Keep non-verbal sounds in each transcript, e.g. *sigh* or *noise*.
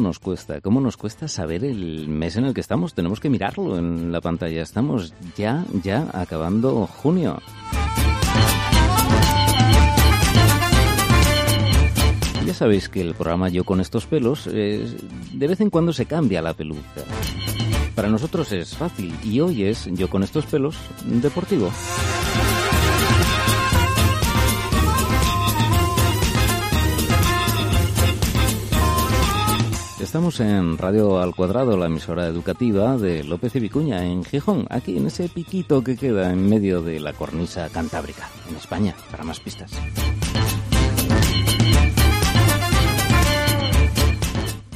¿Cómo nos cuesta? ¿Cómo nos cuesta saber el mes en el que estamos? Tenemos que mirarlo en la pantalla. Estamos ya, ya acabando junio. Ya sabéis que el programa Yo con estos pelos eh, de vez en cuando se cambia la peluca. Para nosotros es fácil y hoy es Yo con estos pelos deportivo. Estamos en Radio Al Cuadrado, la emisora educativa de López y Vicuña, en Gijón, aquí en ese piquito que queda en medio de la cornisa cantábrica, en España, para más pistas.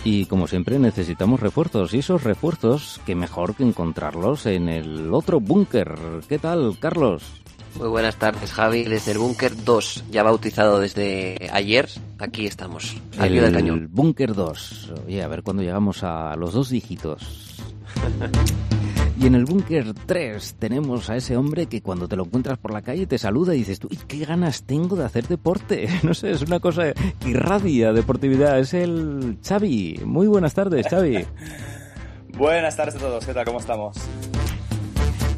Y como siempre necesitamos refuerzos y esos refuerzos, que mejor que encontrarlos en el otro búnker. ¿Qué tal, Carlos? Muy buenas tardes, Javi, desde el búnker 2, ya bautizado desde ayer. Aquí estamos, al el, del cañón. búnker 2. Oye, a ver cuándo llegamos a los dos dígitos. *laughs* Y en el búnker 3 tenemos a ese hombre que cuando te lo encuentras por la calle te saluda y dices tú, qué ganas tengo de hacer deporte! *laughs* No sé, es una cosa que irradia deportividad. Es el Xavi. Muy buenas tardes, Xavi. *laughs* buenas tardes a todos, ¿qué tal? ¿Cómo estamos?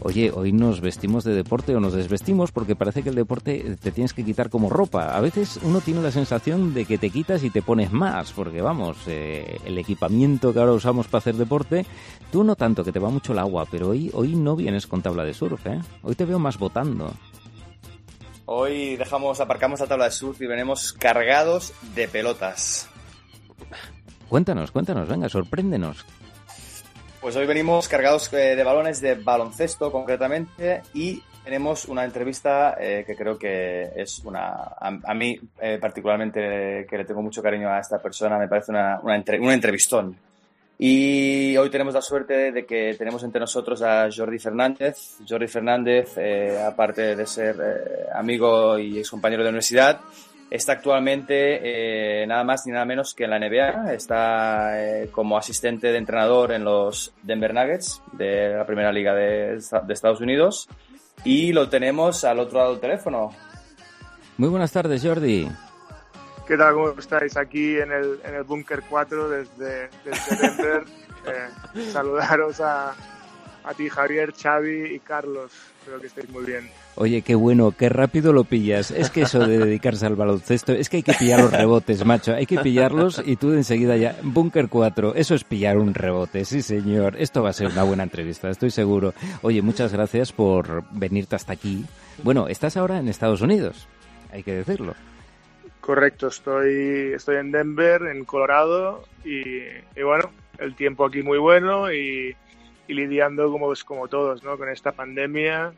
Oye, hoy nos vestimos de deporte o nos desvestimos porque parece que el deporte te tienes que quitar como ropa. A veces uno tiene la sensación de que te quitas y te pones más, porque vamos, eh, el equipamiento que ahora usamos para hacer deporte, tú no tanto, que te va mucho el agua, pero hoy, hoy no vienes con tabla de surf, ¿eh? Hoy te veo más botando. Hoy dejamos, aparcamos la tabla de surf y venimos cargados de pelotas. Cuéntanos, cuéntanos, venga, sorpréndenos. Pues hoy venimos cargados eh, de balones de baloncesto concretamente y tenemos una entrevista eh, que creo que es una, a, mí eh, particularmente que le tengo mucho cariño a esta persona, me parece una, una, entrevistón. Y hoy tenemos la suerte de que tenemos entre nosotros a Jordi Fernández. Jordi Fernández, aparte de ser amigo y ex compañero de universidad, Está actualmente eh, nada más ni nada menos que en la NBA. Está eh, como asistente de entrenador en los Denver Nuggets de la primera liga de, Estados Unidos. Y lo tenemos al otro lado del teléfono. Muy buenas tardes, Jordi. ¿Qué tal? ¿Cómo estáis? Aquí en el, en el Bunker 4 desde, desde Denver. *laughs* Eh, saludaros a, a ti, Javier, Xavi y Carlos. Espero que estéis muy bien. Oye, qué bueno, qué rápido lo pillas. Es que eso de dedicarse al baloncesto, es que hay que pillar los rebotes, macho. Hay que pillarlos y tú de enseguida ya. Bunker 4, eso es pillar un rebote, sí señor. Esto va a ser una buena entrevista, estoy seguro. Oye, muchas gracias por venirte hasta aquí. Bueno, estás ahora en Estados Unidos, hay que decirlo. Correcto, estoy, estoy en Denver, en Colorado, y, bueno, el tiempo aquí muy bueno y, lidiando como, como todos, ¿no? Con esta pandemia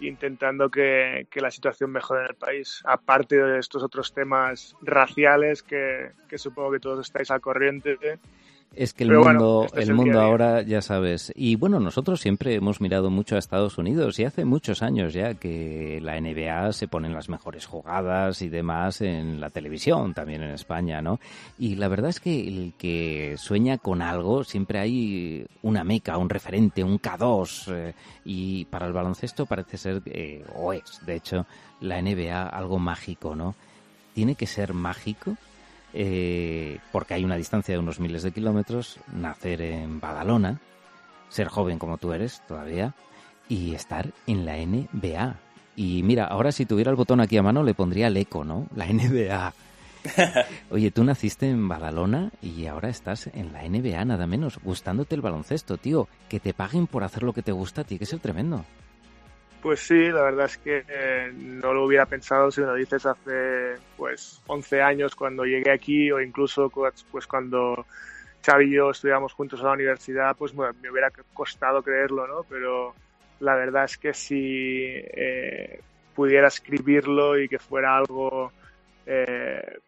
intentando que, la situación mejore en el país, aparte de estos otros temas raciales que, que supongo que todos estáis al corriente es que el mundo, este el mundo ahora, ya sabes. Y bueno, nosotros siempre hemos mirado mucho a Estados Unidos y hace muchos años ya que la NBA se ponen las mejores jugadas y demás en la televisión, también en España, ¿no? Y la verdad es que el que sueña con algo, siempre hay una meca, un referente, un K2. Eh, y para el baloncesto parece ser, eh, o es, de hecho, la NBA algo mágico, ¿no? Tiene que ser mágico eh, porque hay una distancia de unos miles de kilómetros, nacer en Badalona, ser joven como tú eres todavía, y estar en la NBA. Y mira, ahora si tuviera el botón aquí a mano le pondría el eco, ¿no? La NBA. *laughs* Oye, tú naciste en Badalona y ahora estás en la NBA, nada menos, gustándote el baloncesto, tío. Que te paguen por hacer lo que te gusta a ti, que es el tremendo. Pues sí, la verdad es que eh, no lo hubiera pensado si me lo dices hace pues 11 años cuando llegué aquí o incluso pues cuando Xavi y yo estudiamos juntos a la universidad, pues me, hubiera costado creerlo, ¿no? Pero la verdad es que si eh, pudiera escribirlo y que fuera algo eh,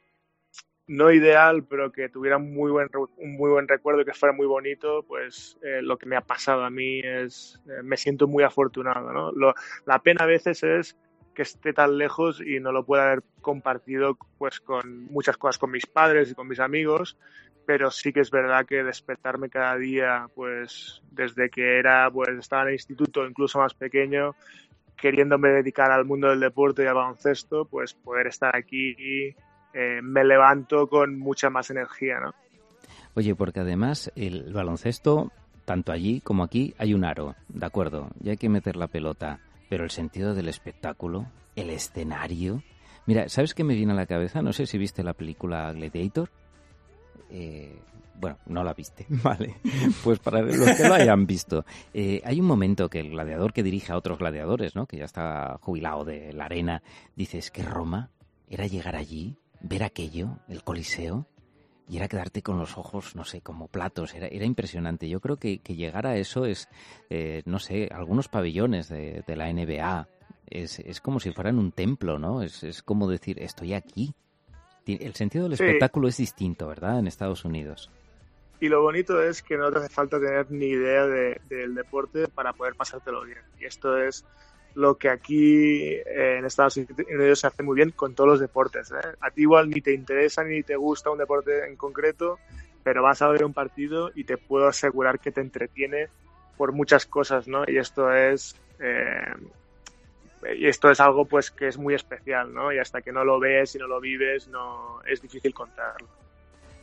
no ideal, pero que tuviera muy buen, un muy buen recuerdo y que fuera muy bonito, pues eh, lo que me ha pasado a mí es, eh, me siento muy afortunado. ¿no? la pena a veces es que esté tan lejos y no lo pueda haber compartido pues con muchas cosas con mis padres y con mis amigos, pero sí que es verdad que despertarme cada día, pues desde que era, pues estaba en el instituto, incluso más pequeño, queriéndome dedicar al mundo del deporte y al baloncesto, pues poder estar aquí eh, me levanto con mucha más energía, ¿no? Oye, porque además el baloncesto, tanto allí como aquí, hay un aro, de acuerdo, ya hay que meter la pelota, pero el sentido del espectáculo, el escenario. Mira, ¿sabes qué me viene a la cabeza? No sé si viste la película Gladiator. Eh, bueno, no la viste, *laughs* vale. Pues para los que lo hayan visto, eh, hay un momento que el gladiador que dirige a otros gladiadores, ¿no? Que ya está jubilado de la arena, dice, es que Roma era llegar allí, ver aquello, el Coliseo, y era quedarte con los ojos, no sé, como platos, era, era impresionante. Yo creo que, llegar a eso es, eh, no sé, algunos pabellones de, la NBA, es, es, como si fueran un templo, ¿no? Es, es como decir, estoy aquí. El sentido del espectáculo es distinto, ¿verdad? En Estados Unidos. Y lo bonito es que no te hace falta tener ni idea del deporte para poder pasártelo bien. Y esto es lo que aquí eh, en Estados Unidos se hace muy bien con todos los deportes. ¿eh? A ti igual ni te interesa ni te gusta un deporte en concreto, pero vas a ver un partido y te puedo asegurar que te entretiene por muchas cosas, ¿no? Y esto es eh, y esto es algo pues que es muy especial, ¿no? Y hasta que no lo ves y no lo vives, no es difícil contarlo.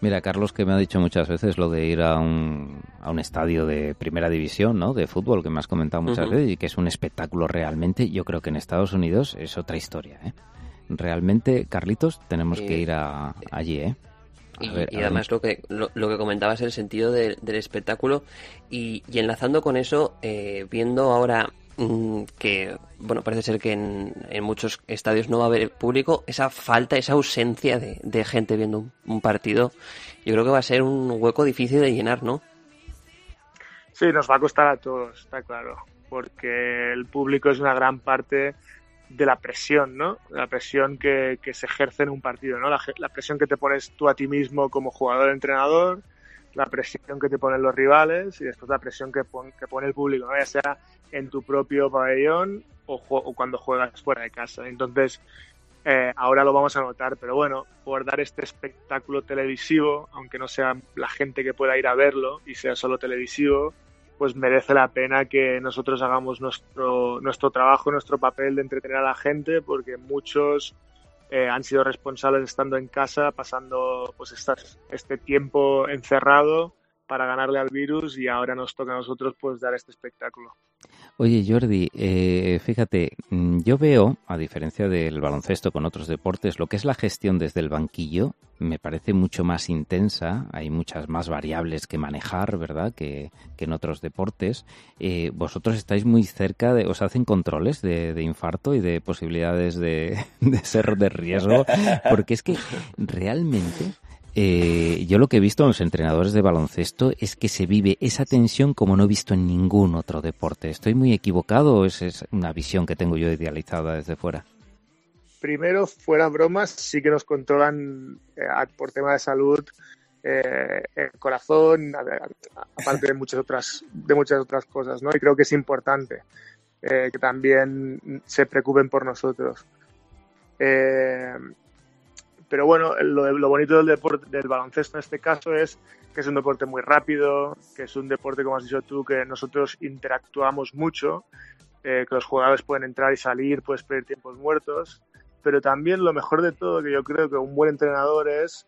Mira, Carlos, que me ha dicho muchas veces lo de ir a un, a un estadio de primera división, ¿no? De fútbol, que me has comentado muchas veces y que es un espectáculo realmente. Yo creo que en Estados Unidos es otra historia, ¿eh? Realmente, Carlitos, tenemos que ir a, allí, ¿eh? y, además lo que lo, que comentabas el sentido del espectáculo y, y, enlazando con eso eh, viendo ahora que, bueno, parece ser que en, muchos estadios no va a haber público, esa falta, esa ausencia de, gente viendo un, partido, yo creo que va a ser un hueco difícil de llenar, ¿no? Sí, nos va a costar a todos, está claro, porque el público es una gran parte de la presión, ¿no? La presión que, se ejerce en un partido, ¿no? La, presión que te pones tú a ti mismo como jugador-entrenador, la presión que te ponen los rivales y después la presión que, que pone el público, ya sea en tu propio pabellón o, o cuando juegas fuera de casa. Entonces, eh, ahora lo vamos a notar, pero bueno, por dar este espectáculo televisivo, aunque no sea la gente que pueda ir a verlo y sea solo televisivo, pues merece la pena que nosotros hagamos nuestro, nuestro trabajo, nuestro papel de entretener a la gente, porque muchos eh, han sido responsables estando en casa, pasando pues este tiempo encerrado para ganarle al virus y ahora nos toca a nosotros pues dar este espectáculo. Oye Jordi, eh, fíjate, mm, yo veo, a diferencia del baloncesto con otros deportes, lo que es la gestión desde el banquillo me parece mucho más intensa, hay muchas más variables que manejar, ¿verdad?, que, en otros deportes. Eh, vosotros estáis muy cerca, de, os hacen controles de, infarto y de posibilidades de, *laughs* de ser de riesgo, porque es que realmente eh, yo lo que he visto en los entrenadores de baloncesto es que se vive esa tensión como no he visto en ningún otro deporte. ¿Estoy muy equivocado o es una visión que tengo yo idealizada desde fuera? Primero, fuera bromas, sí que nos controlan eh, por tema de salud eh, el corazón, aparte de muchas otras, de muchas otras cosas, ¿no? Y creo que es importante que también se preocupen por nosotros. Pero bueno, lo, bonito del del baloncesto en este caso es que es un deporte muy rápido, que es un deporte, como has dicho tú, que nosotros interactuamos mucho, eh, que los jugadores pueden entrar y salir, puedes pedir tiempos muertos, pero también lo mejor de todo, que yo creo que un buen entrenador es,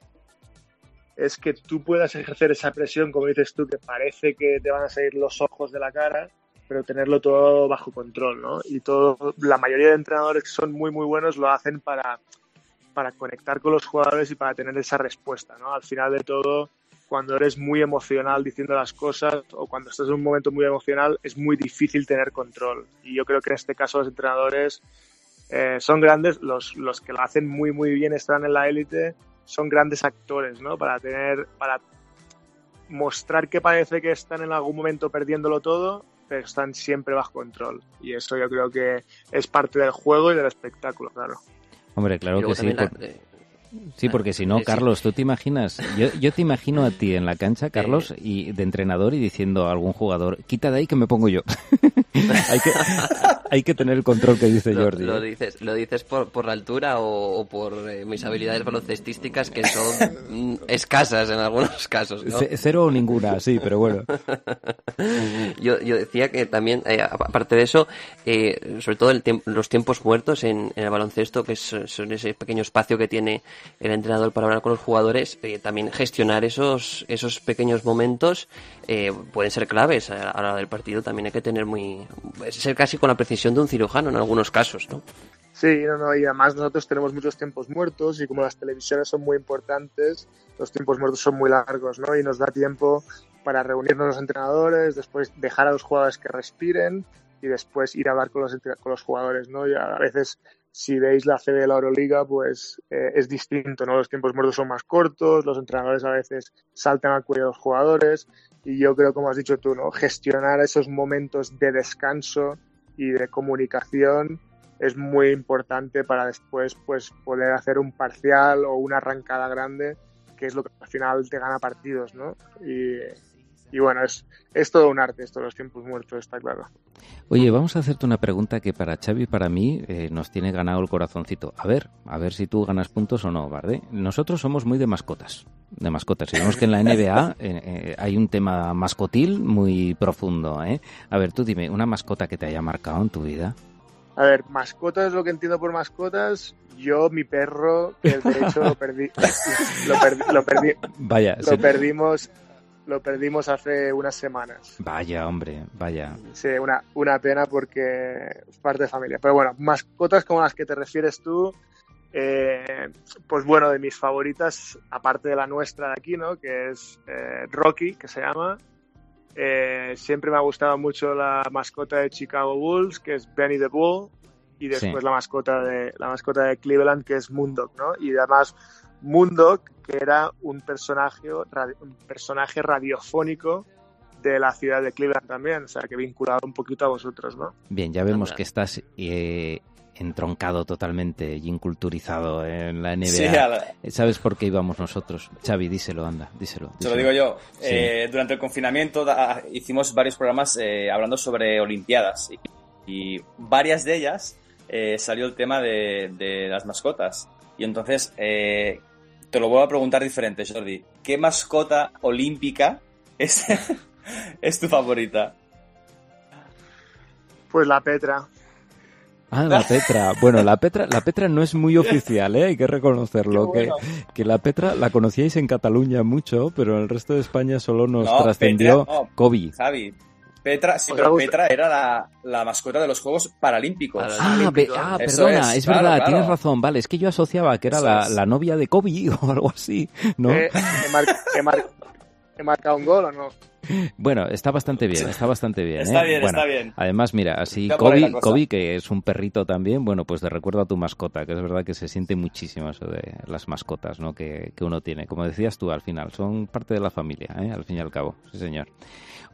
es que tú puedas ejercer esa presión, como dices tú, que parece que te van a salir los ojos de la cara, pero tenerlo todo bajo control, ¿no? Y todo, la mayoría de entrenadores que son muy, muy buenos lo hacen para para conectar con los jugadores y para tener esa respuesta, ¿no? Al final de todo, cuando eres muy emocional diciendo las cosas o cuando estás en un momento muy emocional, es muy difícil tener control. Y yo creo que en este caso los entrenadores eh, son grandes, los, los que lo hacen muy, muy bien, están en la élite, son grandes actores, ¿no? Para tener, para mostrar que parece que están en algún momento perdiéndolo todo, pero están siempre bajo control. Y eso yo creo que es parte del juego y del espectáculo, claro. Hombre, claro que sí. Sí, porque si no, Carlos, tú te imaginas, yo, yo te imagino a ti en la cancha, *laughs* Carlos, y de entrenador y diciendo a algún jugador, quita de ahí que me pongo yo. *laughs* *laughs* hay, que, hay que tener el control que dice Jordi. Lo, ¿eh? dices, lo dices por, por la altura o, por eh, mis habilidades baloncestísticas que son mm, escasas en algunos *laughs* casos. Cero o ninguna, sí, pero bueno. *laughs* yo, yo decía que también, eh, aparte de eso, sobre todo el los tiempos muertos en, el baloncesto, que son ese pequeño espacio que tiene el entrenador para hablar con los jugadores, también gestionar esos, esos pequeños momentos pueden ser claves a la hora del partido. También hay que tener muy. Ser casi con la precisión de un cirujano en algunos casos, ¿no? Sí, no, no, y además nosotros tenemos muchos tiempos muertos y como las televisiones son muy importantes, los tiempos muertos son muy largos, ¿no? Y nos da tiempo para reunirnos los entrenadores, después dejar a los jugadores que respiren y después ir a hablar con los, con los jugadores, ¿no? Y a veces, si veis la CB de la Euroliga, pues eh, es distinto, ¿no? Los tiempos muertos son más cortos, los entrenadores a veces saltan al cuello de los jugadores y yo creo, como has dicho tú, ¿no? Gestionar esos momentos de descanso y de comunicación es muy importante para después pues poder hacer un parcial o una arrancada grande que es lo que al final te gana partidos, ¿no? Y, y bueno, es, es todo un arte esto, los tiempos muertos, está claro. Oye, vamos a hacerte una pregunta que para Xavi y para mí eh, nos tiene ganado el corazoncito. A ver, a ver si tú ganas puntos o no, ¿vale? Nosotros somos muy de mascotas, de mascotas. Y vemos que en la NBA eh, eh, hay un tema mascotil muy profundo, ¿eh? A ver, tú dime, una mascota que te haya marcado en tu vida. A ver, mascotas, lo que entiendo por mascotas, yo, mi perro, que de hecho lo perdí, *laughs* lo perdí, Vaya, lo perdimos, lo perdimos hace unas semanas. Vaya, hombre, vaya. Sí, una, una pena porque es parte de familia. Pero bueno, mascotas como las que te refieres tú, eh, pues bueno, de mis favoritas, aparte de la nuestra de aquí, ¿no? Que es eh, Rocky, que se llama, eh, siempre me ha gustado mucho la mascota de Chicago Bulls, que es Benny the Bull, y después la mascota de la mascota de Cleveland, que es Moondog, ¿no? Y además Moondog, que era un personaje, un personaje radiofónico de la ciudad de Cleveland también, o sea, que vinculado un poquito a vosotros, ¿no? Bien, ya vemos que estás eh, entroncado totalmente y inculturizado en la NBA. ¿Sabes por qué íbamos nosotros? Xavi, díselo, anda, díselo. Te lo digo yo. Eh, durante el confinamiento hicimos varios programas eh, hablando sobre Olimpiadas y, varias de ellas eh, salió el tema de, las mascotas. Y entonces te lo voy a preguntar diferente, Jordi. ¿Qué mascota olímpica es, *laughs* es tu favorita? Pues la Petra. Ah, la Petra. Bueno, la Petra, la Petra no es muy oficial, ¿eh? hay que reconocerlo. Que, que, la Petra la conocíais en Cataluña mucho, pero en el resto de España solo nos trascendió Kobe. Javi. Petra, sí, pero Petra era la, la, mascota de los Juegos Paralímpicos. Ah, ah perdona, es, verdad, tienes razón. Vale, es que yo asociaba que era la, la, novia de Kobe *laughs* o algo así, ¿no? Eh, ¿He marcado un gol o no? Bueno, está bastante bien, está bastante bien. Está ¿eh? bien, está bien. Además, mira, así Kobe, que es un perrito también, bueno, pues de recuerdo a tu mascota, que es verdad que se siente muchísimo eso de las mascotas ¿no? que, que uno tiene. Como decías tú, al final, son parte de la familia, ¿eh? al fin y al cabo. Sí, señor.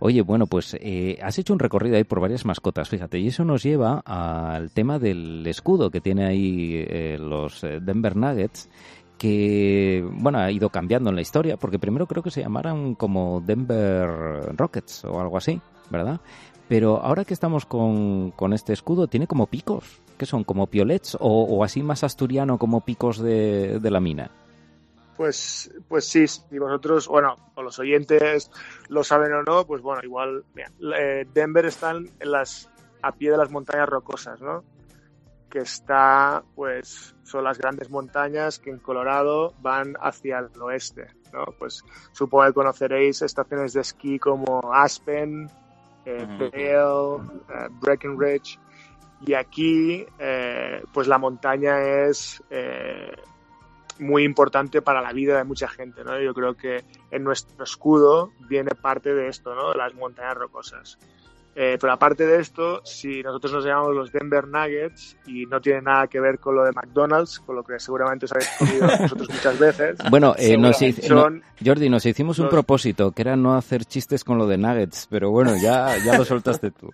Oye, bueno, pues eh, has hecho un recorrido ahí por varias mascotas, fíjate, y eso nos lleva al tema del escudo que tiene ahí eh, los Denver Nuggets que bueno ha ido cambiando en la historia porque primero creo que se llamaran como Denver Rockets o algo así verdad pero ahora que estamos con, con este escudo tiene como picos que son como piolets o, así más asturiano como picos de, de la mina pues, pues sí, si vosotros, bueno, o los oyentes lo saben o no, pues bueno, igual, eh, Denver están en las, a pie de las montañas rocosas, ¿no? que está, pues, son las grandes montañas que en Colorado van hacia el oeste, ¿no? Pues supongo que conoceréis estaciones de esquí como Aspen, eh, Vail, eh, Breckenridge, y aquí, eh, pues la montaña es muy importante para la vida de mucha gente, ¿no? Yo creo que en nuestro escudo viene parte de esto, ¿no? De las montañas rocosas. Eh, pero aparte de esto, si nosotros nos llamamos los Denver Nuggets y no tiene nada que ver con lo de McDonald's, con lo que seguramente os habéis comido *laughs* vosotros muchas veces. Bueno, eh, nos Jordi, nos hicimos un propósito, que era no hacer chistes con lo de Nuggets, pero bueno, ya, ya lo soltaste tú.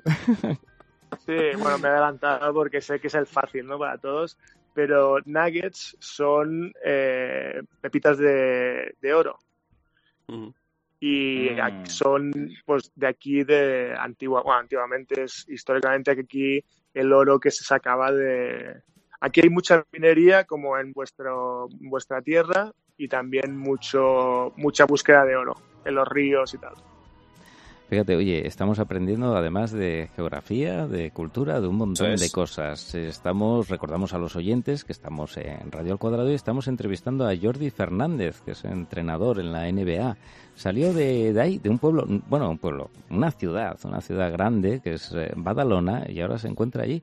Sí, bueno, me he adelantado porque sé que es el fácil, ¿no? Para todos, pero Nuggets son eh, pepitas de, oro y mm. son pues de aquí de antigua bueno, antiguamente es históricamente aquí el oro que se sacaba de... Aquí hay mucha minería como en, vuestro, vuestra tierra y también mucho, mucha búsqueda de oro en los ríos y tal. Fíjate, oye, estamos aprendiendo además de geografía, de cultura, de un montón de cosas. Estamos, recordamos a los oyentes que estamos en Radio al Cuadrado y estamos entrevistando a Jordi Fernández, que es entrenador en la NBA. Salió de, de ahí, de un pueblo, bueno, un pueblo, una ciudad, una ciudad grande que es eh, Badalona y ahora se encuentra allí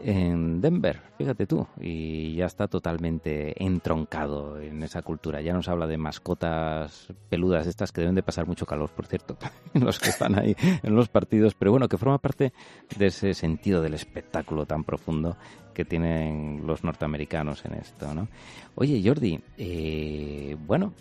en Denver, fíjate tú, y ya está totalmente entroncado en esa cultura. Ya nos habla de mascotas peludas, estas que deben de pasar mucho calor, por cierto, *laughs* los que están ahí en los partidos, pero bueno, que forma parte de ese sentido del espectáculo tan profundo que tienen los norteamericanos en esto, ¿no? Oye, Jordi, eh, bueno,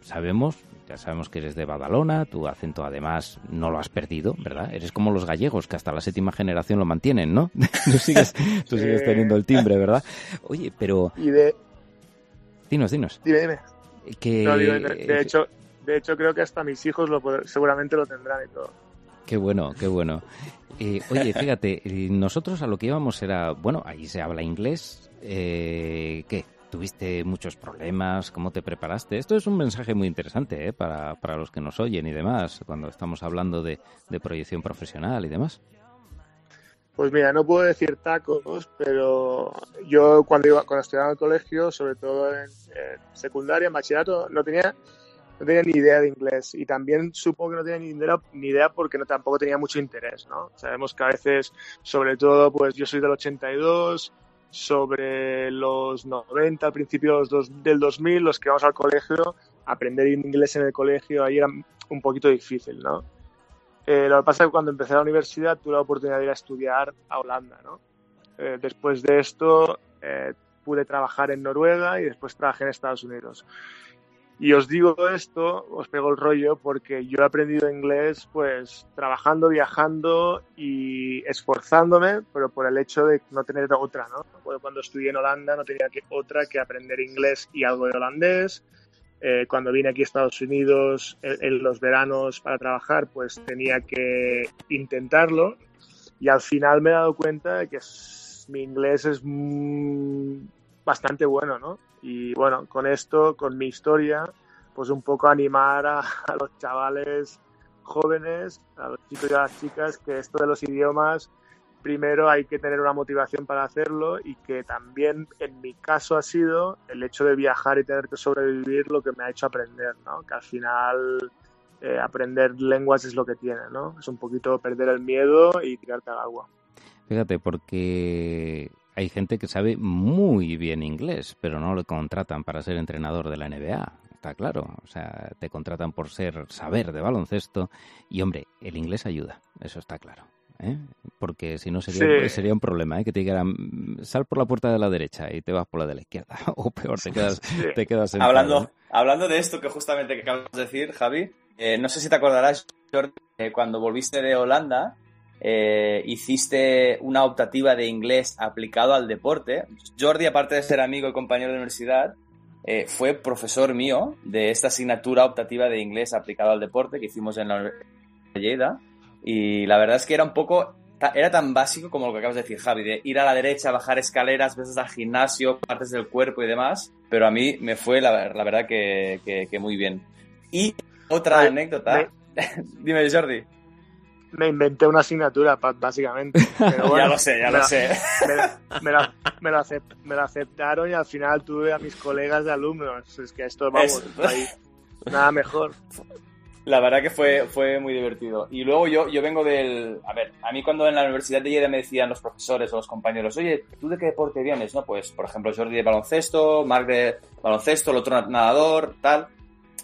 sabemos, ya sabemos que eres de Badalona, tu acento además no lo has perdido, ¿verdad? Eres como los gallegos, que hasta la séptima generación lo mantienen, ¿no? *laughs* tú sigues, tú sigues teniendo el timbre, ¿verdad? Oye, pero... Y de... Dinos, dinos. Dime, dime. Que... de, hecho, de hecho creo que hasta mis hijos lo, seguramente lo tendrán y todo. Qué bueno, qué bueno. Eh, oye, fíjate, eh, nosotros a lo que íbamos era, bueno, ahí se habla inglés. Eh, ¿Qué? ¿Tuviste muchos problemas? ¿Cómo te preparaste? Esto es un mensaje muy interesante ¿eh? para, para los que nos oyen y demás, cuando estamos hablando de, proyección profesional y demás. Pues mira, no puedo decir tacos, pero yo cuando iba, cuando estudiaba en el colegio, sobre todo en, en secundaria, en bachillerato, no tenía no tenía ni idea de inglés y también supongo que no tenía ni idea, ni idea porque no, tampoco tenía mucho interés, ¿no? Sabemos que a veces, sobre todo, pues yo soy del 82, sobre los 90, al principio del 2000, los que vamos al colegio, aprender inglés en el colegio ahí era un poquito difícil, ¿no? Eh, lo que pasa es que cuando empecé la universidad tuve la oportunidad de ir a estudiar a Holanda, ¿no? Eh, después de esto eh, pude trabajar en Noruega y después trabajé en Estados Unidos. Y os digo esto, os pego el rollo, porque yo he aprendido inglés pues trabajando, viajando y esforzándome, pero por el hecho de no tener otra, ¿no? cuando estudié en Holanda no tenía que, otra que aprender inglés y algo de holandés. Eh, cuando vine aquí a Estados Unidos en, los veranos para trabajar, pues tenía que intentarlo. Y al final me he dado cuenta de que mi inglés es bastante bueno, ¿no? Y bueno, con esto, con mi historia, pues un poco animar *laughs* a, los chavales jóvenes, a los chicos y a las chicas, que esto de los idiomas, primero hay que tener una motivación para hacerlo y que también en mi caso ha sido el hecho de viajar y tener que sobrevivir lo que me ha hecho aprender, ¿no? Que al final eh, aprender lenguas es lo que tiene, ¿no? Es un poquito perder el miedo y tirarte al agua. Fíjate, porque hay gente que sabe muy bien inglés, pero no le contratan para ser entrenador de la NBA. Está claro, o sea, te contratan por ser saber de baloncesto y hombre, el inglés ayuda, eso está claro. ¿eh? Porque si no sería, sería un problema, ¿eh? que te dijeran sal por la puerta de la derecha y te vas por la de la izquierda, *laughs* o peor, te quedas, *laughs* te quedas hablando, hablando de esto que justamente que acabas de decir, Javi, eh, no sé si te acordarás, Jordi, cuando volviste de Holanda, eh, hiciste una optativa de inglés aplicado al deporte. Jordi, aparte de ser amigo y compañero de universidad, eh, fue profesor mío de esta asignatura optativa de inglés aplicado al deporte que hicimos en la Universidad de Lleida. Y la verdad es que era un poco, era tan básico como lo que acabas de decir, Javi, de ir a la derecha, bajar escaleras, veces al gimnasio, partes del cuerpo y demás. Pero a mí me fue, la, verdad, que, muy bien. Y otra anécdota. *laughs* Dime, Jordi me inventé una asignatura, básicamente. *laughs* ya lo sé, ya lo sé. Me, la, me, aceptaron y al final tuve a mis colegas de alumnos. Es que esto, vamos, ahí, nada mejor. La verdad que fue, fue muy divertido. Y luego yo, yo vengo del... A ver, a mí cuando en la Universidad de Lleida me decían los profesores o los compañeros, oye, ¿tú de qué deporte vienes? No, pues, por ejemplo, Jordi de baloncesto, Marc de baloncesto, el otro nadador, tal.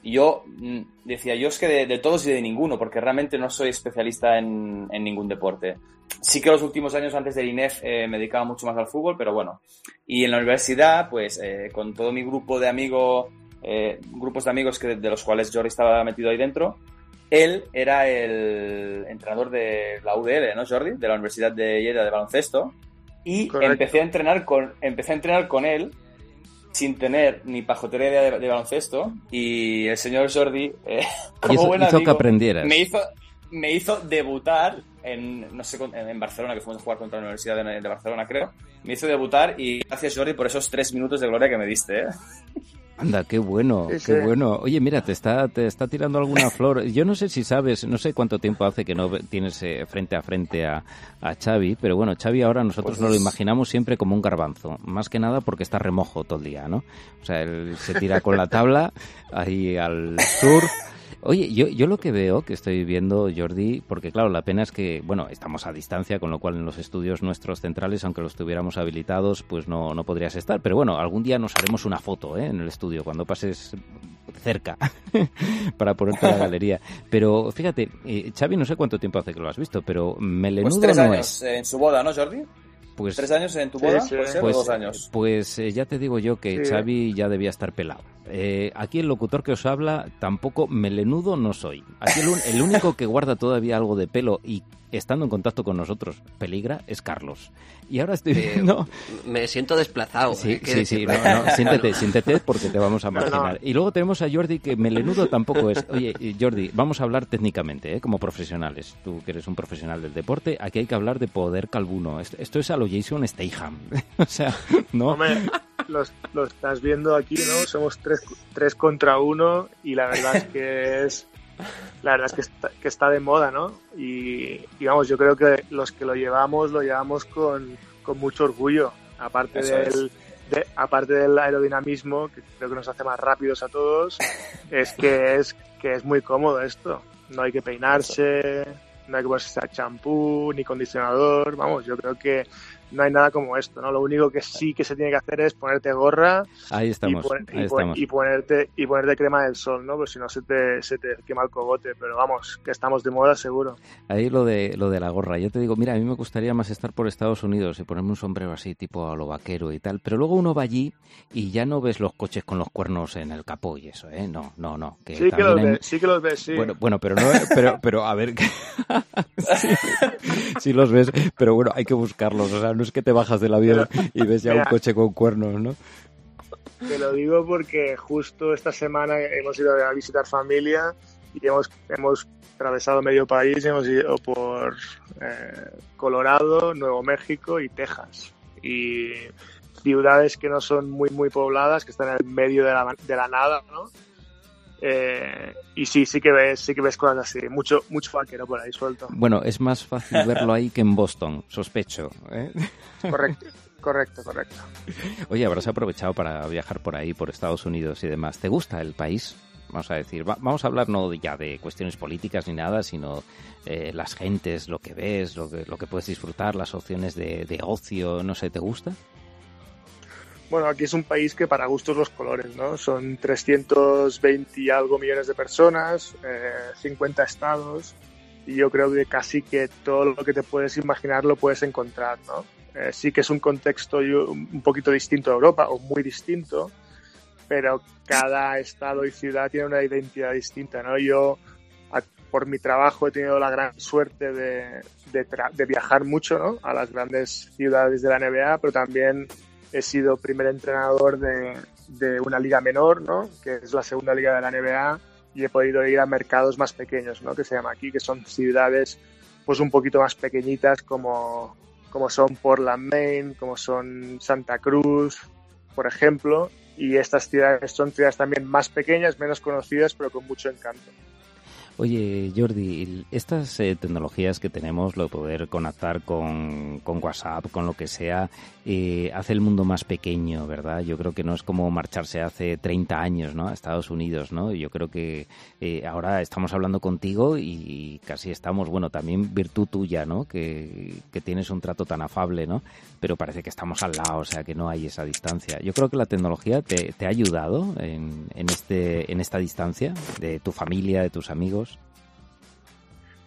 Y yo mm, decía, yo es que de, todos y de ninguno, porque realmente no soy especialista en, ningún deporte. Sí que los últimos años antes del INEF eh, me dedicaba mucho más al fútbol, pero bueno. Y en la universidad, pues eh, con todo mi grupo de amigos, eh, grupos de amigos que, de los cuales Jordi estaba metido ahí dentro, él era el entrenador de la UDL, ¿no, Jordi? De la Universidad de Lleida de baloncesto. Y empecé a entrenar con, empecé a entrenar con él sin tener ni pajotería de, baloncesto y el señor Jordi, eh, *laughs* como hizo, que aprendieras. Me hizo, me hizo debutar en, no sé, en Barcelona, que fuimos a jugar contra la Universidad de, Barcelona, creo. Me hizo debutar y gracias Jordi por esos tres minutos de gloria que me diste. ¿eh? *laughs* Anda, qué bueno, qué bueno. Oye, mira, te está, te está tirando alguna *laughs* flor. Yo no sé si sabes, no sé cuánto tiempo hace que no tienes eh, frente a frente a, a Xavi, pero bueno, Xavi ahora nosotros pues nos lo imaginamos siempre como un garbanzo, más que nada porque está remojo todo el día, ¿no? O sea, él se tira con la tabla ahí al sur *laughs* Oye, yo, yo lo que veo, que estoy viendo, Jordi, porque claro, la pena es que, bueno, estamos a distancia, con lo cual en los estudios nuestros centrales, aunque los tuviéramos habilitados, pues no, no podrías estar. Pero bueno, algún día nos haremos una foto ¿eh? en el estudio, cuando pases cerca, *laughs* para ponerte en la galería. Pero fíjate, eh, Xavi, no sé cuánto tiempo hace que lo has visto, pero melenudo pues tres no años, es. en su boda, ¿no, Jordi? Pues, ¿Tres años en tu boda? ¿Puede ser? Pues, dos años? Pues eh, ya te digo yo que Sí. Xavi ya debía estar pelado. Eh, aquí el locutor que os habla tampoco melenudo no soy. Aquí el, un- el único que guarda todavía algo de pelo y estando en contacto con nosotros peligra es Carlos. Y ahora estoy Eh, viendo... Me siento desplazado. Sí, eh, sí, sí, no, no, *laughs* siéntete, siéntete porque te vamos a No, no. marginar. Y luego tenemos a Jordi que melenudo tampoco es. Oye, Jordi, vamos a hablar técnicamente, ¿eh? como profesionales. Tú que eres un profesional del deporte, aquí hay que hablar de poder calvuno. Esto, esto es a lo Jason Statham. *laughs* o sea, no... Hombre, los- lo estás viendo aquí, ¿no? Somos tres, tres contra uno y la verdad es que es la verdad es que está, que está de moda, ¿no? Y, y vamos, yo creo que los que lo llevamos lo llevamos con, con mucho orgullo, aparte Eso del de- aparte del aerodinamismo que creo que nos hace más rápidos a todos, *laughs* es que es que es muy cómodo esto. No hay que peinarse, no hay que ponerse champú ni condicionador. Vamos, yo creo que no hay nada como esto, ¿no? Lo único que sí que se tiene que hacer es ponerte gorra Ahí y, estamos, pon- ahí y pon- estamos. y ponerte y ponerte crema del sol, ¿no? Pues si no se te, se te quema el cogote, pero vamos, que estamos de moda seguro. Ahí lo de, lo de la gorra. Yo te digo, mira, a mí me gustaría más estar por Estados Unidos y ponerme un sombrero así, tipo a lo vaquero y tal. Pero luego uno va allí y ya no ves los coches con los cuernos en el capó y eso, ¿eh? No, no, no. Que Sí que los hay- ves, sí que los ves, sí. Bueno, bueno, pero no, pero, pero a ver, *laughs* sí, sí los ves, pero bueno, hay que buscarlos. O sea, no es que te bajas del avión y ves ya un coche con cuernos, ¿no? Te lo digo porque justo esta semana hemos ido a visitar familia y hemos, hemos atravesado medio país, hemos ido por eh, Colorado, Nuevo México y Texas. Y ciudades que no son muy, muy pobladas, que están en el medio de la, de la nada, ¿no? Eh, y sí, sí que ves, sí que ves cosas así, mucho, mucho vaquero por ahí suelto. Bueno, es más fácil verlo ahí que en Boston, sospecho. ¿eh? Correcto, correcto, correcto. Oye, habrás aprovechado para viajar por ahí, por Estados Unidos y demás. ¿Te gusta el país? Vamos a decir, va- vamos a hablar no ya de cuestiones políticas ni nada, sino eh, las gentes, lo que ves, lo que, lo que puedes disfrutar, las opciones de, de ocio, no sé, ¿te gusta? Bueno, aquí es un país que para gustos los colores, ¿no? Son 320 y algo millones de personas, eh, 50 estados, y yo creo que casi que todo lo que te puedes imaginar lo puedes encontrar, ¿no? Eh, sí que es un contexto un poquito distinto a Europa, o muy distinto, pero cada estado y ciudad tiene una identidad distinta, ¿no? Yo, por mi trabajo, he tenido la gran suerte de, de de viajar mucho, ¿no? A las grandes ciudades de la NBA, pero también he sido primer entrenador de, una liga menor, ¿no? que es la segunda liga de la NBA, y he podido ir a mercados más pequeños, ¿no? que se llama aquí, que son ciudades pues un poquito más pequeñitas como, como son Portland, Maine, como son Santa Cruz, por ejemplo, y estas ciudades son ciudades también más pequeñas, menos conocidas, pero con mucho encanto. Oye, Jordi, estas eh, tecnologías que tenemos, lo de poder conectar con, WhatsApp, con lo que sea, eh, hace el mundo más pequeño, ¿verdad? Yo creo que no es como marcharse hace 30 años, ¿no? A Estados Unidos, ¿no? Yo creo que eh, ahora estamos hablando contigo y casi estamos, bueno, también virtud tuya, ¿no? Que, que tienes un trato tan afable, ¿no? Pero parece que estamos al lado, o sea, que no hay esa distancia. Yo creo que la tecnología te, te ha ayudado en, en, este, en esta distancia de tu familia, de tus amigos.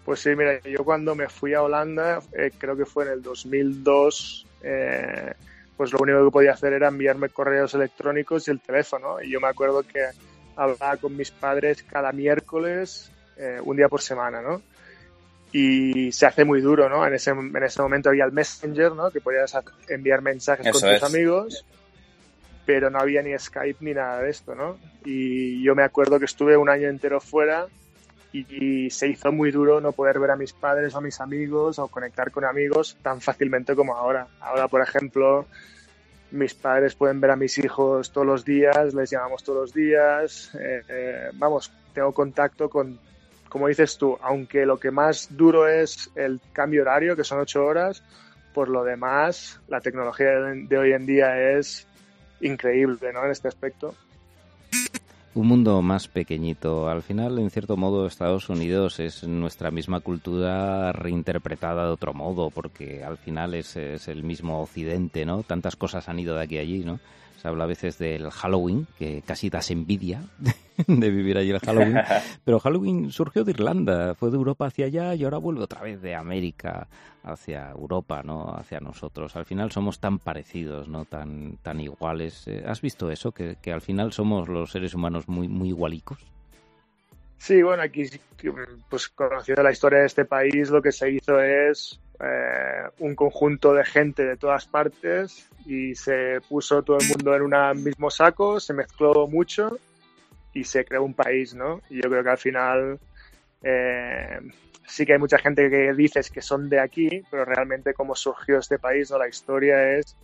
Pues sí, mira, yo cuando me fui a Holanda, eh, creo que fue en el 2002, eh, pues lo único que podía hacer era enviarme correos electrónicos y el teléfono. Y yo me acuerdo que hablaba con mis padres cada miércoles, eh, un día por semana, ¿no? Y se hace muy duro, ¿no? En ese, en ese momento había el Messenger, ¿no? Que podías enviar mensajes Eso con tus es. amigos, pero no había ni Skype ni nada de esto, ¿no? Y yo me acuerdo que estuve un año entero fuera y, se hizo muy duro no poder ver a mis padres o a mis amigos o conectar con amigos tan fácilmente como ahora. Ahora, por ejemplo, mis padres pueden ver a mis hijos todos los días, les llamamos todos los días, eh, eh, vamos, tengo contacto con, como dices tú, aunque lo que más duro es el cambio horario, que son ocho horas, por lo demás, la tecnología de hoy en día es increíble, ¿no? En este aspecto un mundo más pequeñito. Al final, en cierto modo, Estados Unidos es nuestra misma cultura reinterpretada de otro modo, porque al final es, el mismo occidente, ¿no? Tantas cosas han ido de aquí a allí, ¿no? Se habla a veces del Halloween, que casi das envidia *laughs* *laughs* de vivir allí el Halloween. *laughs* Pero Halloween surgió de Irlanda, fue de Europa hacia allá y ahora vuelve otra vez de América hacia Europa, ¿no? Hacia nosotros. Al final somos tan parecidos, ¿no? Tan, tan iguales. Eh, ¿Has visto eso? Que, que al final somos los seres humanos muy, muy igualicos. Sí, bueno, aquí, pues conociendo la historia de este país, lo que se hizo es eh, un conjunto de gente de todas partes y se puso todo el mundo en un mismo saco, se mezcló mucho y se creó un país, ¿no? Y yo creo que al final eh, sí que hay mucha gente que dices que son de aquí, pero realmente cómo surgió este país, ¿no? La historia es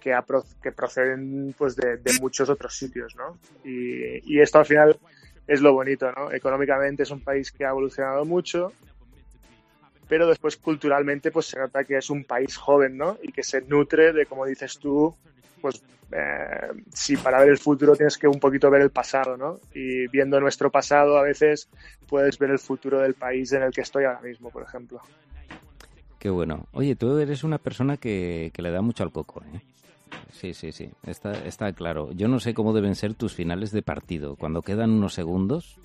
que, que proceden pues de, muchos otros sitios, ¿no? Y, y esto al final es lo bonito, ¿no? Económicamente es un país que ha evolucionado mucho, pero después culturalmente pues se nota que es un país joven, ¿no? Y que se nutre de, como dices tú, pues eh, si para ver el futuro tienes que un poquito ver el pasado, ¿no? Y viendo nuestro pasado a veces puedes ver el futuro del país en el que estoy ahora mismo, por ejemplo. Qué bueno. Oye, tú eres una persona que, le da mucho al coco, ¿eh? Sí, sí, sí, está, está claro. Yo no sé cómo deben ser tus finales de partido. Cuando quedan unos segundos,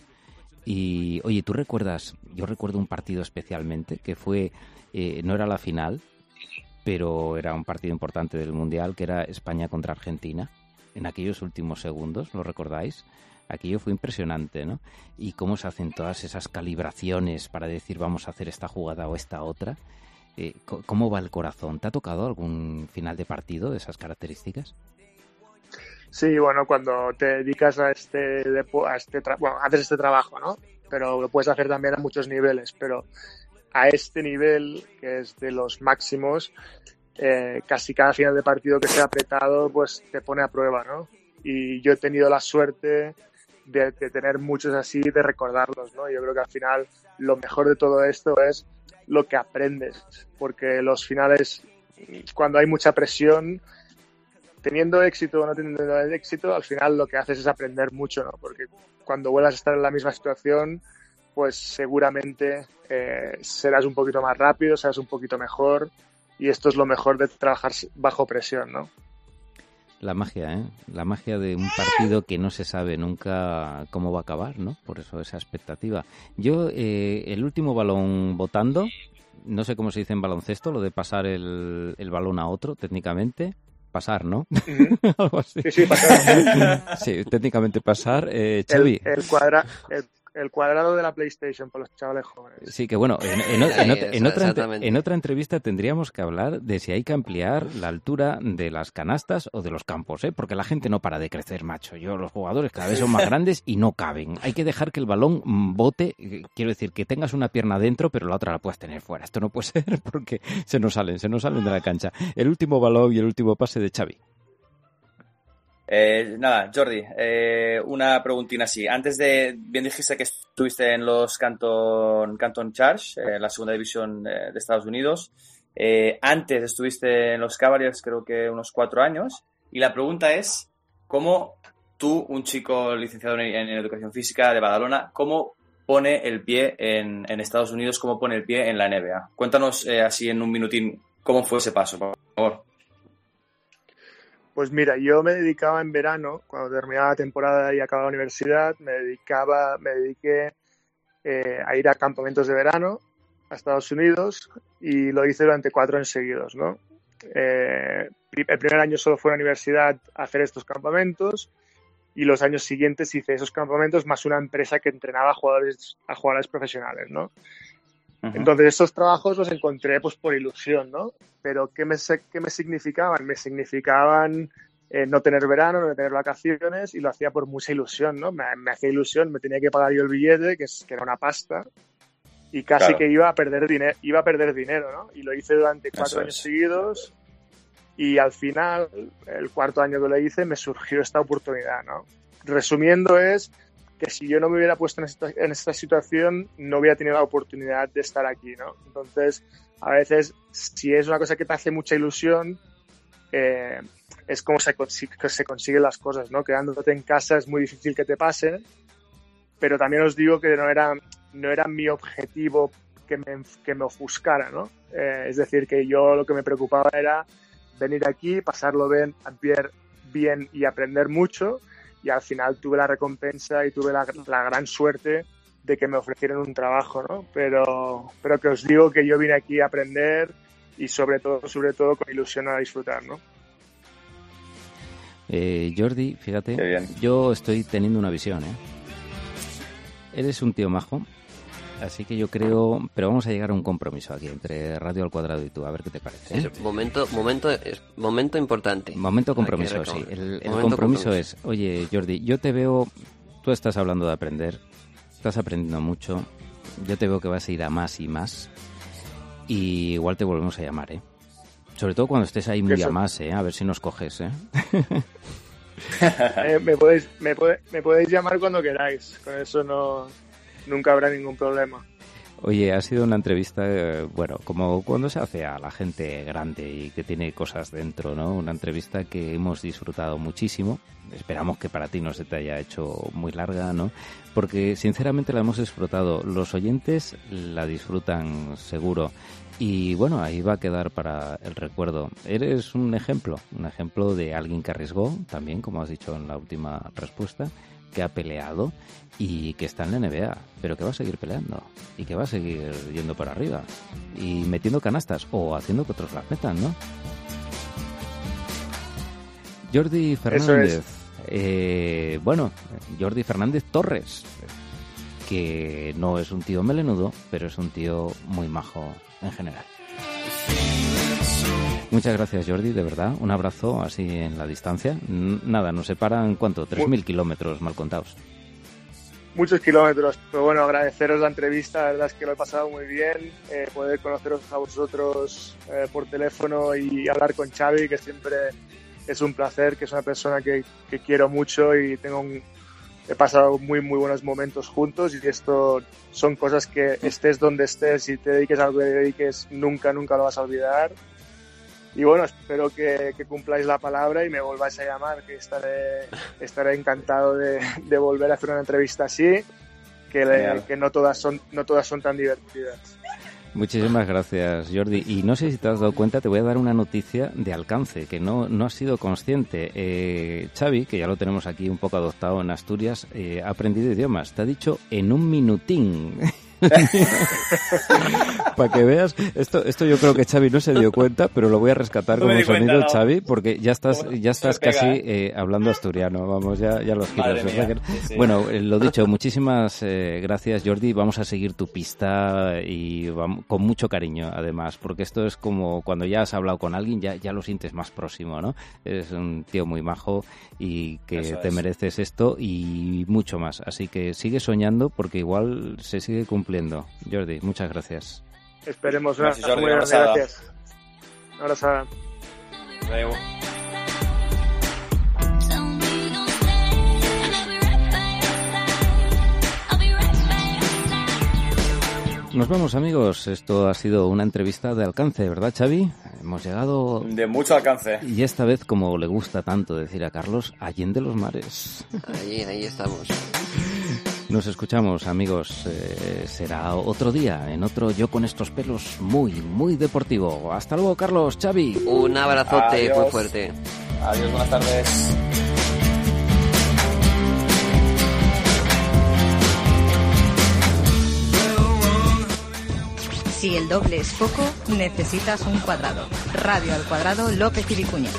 y oye, ¿tú recuerdas? Yo recuerdo un partido especialmente que fue, eh, no era la final, pero era un partido importante del Mundial, que era España contra Argentina, en aquellos últimos segundos, ¿lo recordáis? Aquello fue impresionante, ¿no? Y cómo se hacen todas esas calibraciones para decir vamos a hacer esta jugada o esta otra. Eh, ¿Cómo va el corazón? ¿Te ha tocado algún final de partido de esas características? Sí, bueno, cuando te dedicas a este, a este bueno, haces este trabajo, ¿no? Pero lo puedes hacer también a muchos niveles, pero a este nivel, que es de los máximos, eh, casi cada final de partido que sea apretado, pues te pone a prueba, ¿no? Y yo he tenido la suerte de, de, tener muchos así, de recordarlos, ¿no? Yo creo que al final lo mejor de todo esto es lo que aprendes, porque los finales, cuando hay mucha presión, teniendo éxito o no teniendo éxito, al final lo que haces es aprender mucho, ¿no? Porque cuando vuelvas a estar en la misma situación, pues seguramente eh, serás un poquito más rápido, serás un poquito mejor y esto es lo mejor de trabajar bajo presión, ¿no? La magia, ¿eh? La magia de un partido que no se sabe nunca cómo va a acabar, ¿no? Por eso esa expectativa. Yo, eh, el último balón votando, no sé cómo se dice en baloncesto, lo de pasar el, el balón a otro técnicamente, pasar, ¿no? *laughs* Algo así. Sí, sí, pasar. *laughs* sí, técnicamente pasar. Eh, El, el, cuadra, el cuadrado de la PlayStation para los chavales jóvenes. Sí, que bueno, en, otra, entrevista tendríamos que hablar de si hay que ampliar la altura de las canastas o de los campos, ¿eh? porque la gente no para de crecer, macho. Yo, los jugadores cada vez son más *laughs* grandes y no caben. Hay que dejar que el balón bote, quiero decir, que tengas una pierna dentro, pero la otra la puedes tener fuera. Esto no puede *laughs* ser porque se nos salen, se nos salen de la cancha. El último balón y el último pase de Xavi. Eh, nada, Jordi, eh, una preguntina así. Antes de, bien dijiste que estuviste en los Canton, Canton Charge, eh, la segunda división de Estados Unidos. antes estuviste en los Cavaliers, creo que unos cuatro años. Y la pregunta es, ¿cómo tú, un chico licenciado en, educación física de Badalona, cómo pone el pie en, en, Estados Unidos, cómo pone el pie en la NBA? Cuéntanos así en un minutín cómo fue ese paso, por favor. Pues mira, yo me dedicaba en verano, cuando terminaba la temporada y acababa la universidad, me dedicaba, me dediqué eh, a ir a campamentos de verano a Estados Unidos y lo hice durante cuatro años ¿no? Eh, el primer año solo fue a la universidad a hacer estos campamentos y los años siguientes hice esos campamentos más una empresa que entrenaba a jugadores, a jugadores profesionales, ¿no? Entonces estos trabajos los encontré pues por ilusión, ¿no? Pero ¿qué me, qué me significaban? Me significaban eh, no tener verano, no tener vacaciones y lo hacía por mucha ilusión, ¿no? Me, hacía ilusión, me tenía que pagar yo el billete, que, es, que era una pasta, y casi que iba a perder dinero, iba a perder dinero, ¿no? Y lo hice durante cuatro años seguidos y al final, el cuarto año que lo hice, me surgió esta oportunidad, ¿no? Resumiendo es que si yo no me hubiera puesto en esta, en esta situación, no hubiera tenido la oportunidad de estar aquí, ¿no? Entonces, a veces, si es una cosa que te hace mucha ilusión, eh, es como se, se consiguen las cosas, ¿no? Quedándote en casa es muy difícil que te pase, pero también os digo que no era, no era mi objetivo que me, que me ofuscara, ¿no? Eh, es decir, que yo lo que me preocupaba era venir aquí, pasarlo bien, bien y aprender mucho y al final tuve la recompensa y tuve la, gran suerte de que me ofrecieran un trabajo, ¿no? Pero, pero que os digo que yo vine aquí a aprender y sobre todo, sobre todo con ilusión a disfrutar, ¿no? Eh, Jordi, fíjate, yo estoy teniendo una visión, ¿eh? Eres un tío majo, Así que yo creo, pero vamos a llegar a un compromiso aquí entre Radio al Cuadrado y tú, a ver qué te parece. ¿eh? momento, momento, momento importante. Momento compromiso, sí. El, compromiso, es, oye Jordi, yo te veo, tú estás hablando de aprender, estás aprendiendo mucho, yo te veo que vas a ir a más y más, y igual te volvemos a llamar, ¿eh? Sobre todo cuando estés ahí muy a más, ¿eh? A ver si nos coges, ¿eh? *laughs* eh me, podéis, me, me podéis llamar cuando queráis, con eso no nunca habrá ningún problema. Oye, ha sido una entrevista, eh, bueno, como cuando se hace a la gente grande y que tiene cosas dentro, ¿no? Una entrevista que hemos disfrutado muchísimo. Esperamos que para ti no se te haya hecho muy larga, ¿no? Porque sinceramente la hemos disfrutado. Los oyentes la disfrutan seguro. Y bueno, ahí va a quedar para el recuerdo. Eres un ejemplo, un ejemplo de alguien que arriesgó, también, como has dicho en la última respuesta, que ha peleado y que está en la NBA, pero que va a seguir peleando y que va a seguir yendo para arriba y metiendo canastas o haciendo que otros las metan, ¿no? Jordi Fernández. Eh, bueno, Jordi Fernández Torres, que no es un tío melenudo, pero es un tío muy majo en general. Muchas gracias, Jordi, de verdad. Un abrazo así en la distancia. Nada, nos separan, ¿cuánto? 3.000 kilómetros mal contados. Muchos kilómetros, pero bueno, agradeceros la entrevista, la verdad es que lo he pasado muy bien, eh, poder conoceros a vosotros eh, por teléfono y hablar con Xavi, que siempre es un placer, que es una persona que, que quiero mucho y tengo un, he pasado muy, muy buenos momentos juntos y esto son cosas que estés donde estés y te dediques a algo que te dediques, nunca, nunca lo vas a olvidar y bueno, espero que, cumpláis la palabra y me volváis a llamar, que estaré, estaré encantado de, volver a hacer una entrevista así, que, que, no, todas son, no todas son tan divertidas. Muchísimas gracias, Jordi. Y no sé si te has dado cuenta, te voy a dar una noticia de alcance, que no, no has sido consciente. Eh, Xavi, que ya lo tenemos aquí un poco adoptado en Asturias, eh, ha aprendido idiomas. Te ha dicho en un minutín. *laughs* *laughs* Para que veas, esto, esto yo creo que Xavi no se dio cuenta, pero lo voy a rescatar como sonido, Xavi, porque ya estás, ya estás casi eh, hablando asturiano. Vamos, ya, ya los giros. Bueno, eh, lo dicho, muchísimas eh, gracias, Jordi. Vamos a seguir tu pista y vamos, con mucho cariño, además, porque esto es como cuando ya has hablado con alguien, ya, ya lo sientes más próximo, ¿no? Es un tío muy majo y que te mereces esto y mucho más. Así que sigue soñando porque igual se sigue cumpliendo. Jordi, muchas gracias. Esperemos. Gracias, Jordi. Muy gracias. Ahora Nos vemos amigos, esto ha sido una entrevista de alcance, ¿verdad Xavi? Hemos llegado... De mucho alcance. Y esta vez, como le gusta tanto decir a Carlos, allende los mares. Ahí, ahí estamos. Nos escuchamos amigos, eh, será otro día, en otro Yo con estos pelos muy, muy deportivo. Hasta luego Carlos, Xavi. Un abrazote muy fuerte. Adiós, buenas tardes. Si el doble es poco, necesitas un cuadrado. Radio al cuadrado López y Vicuña.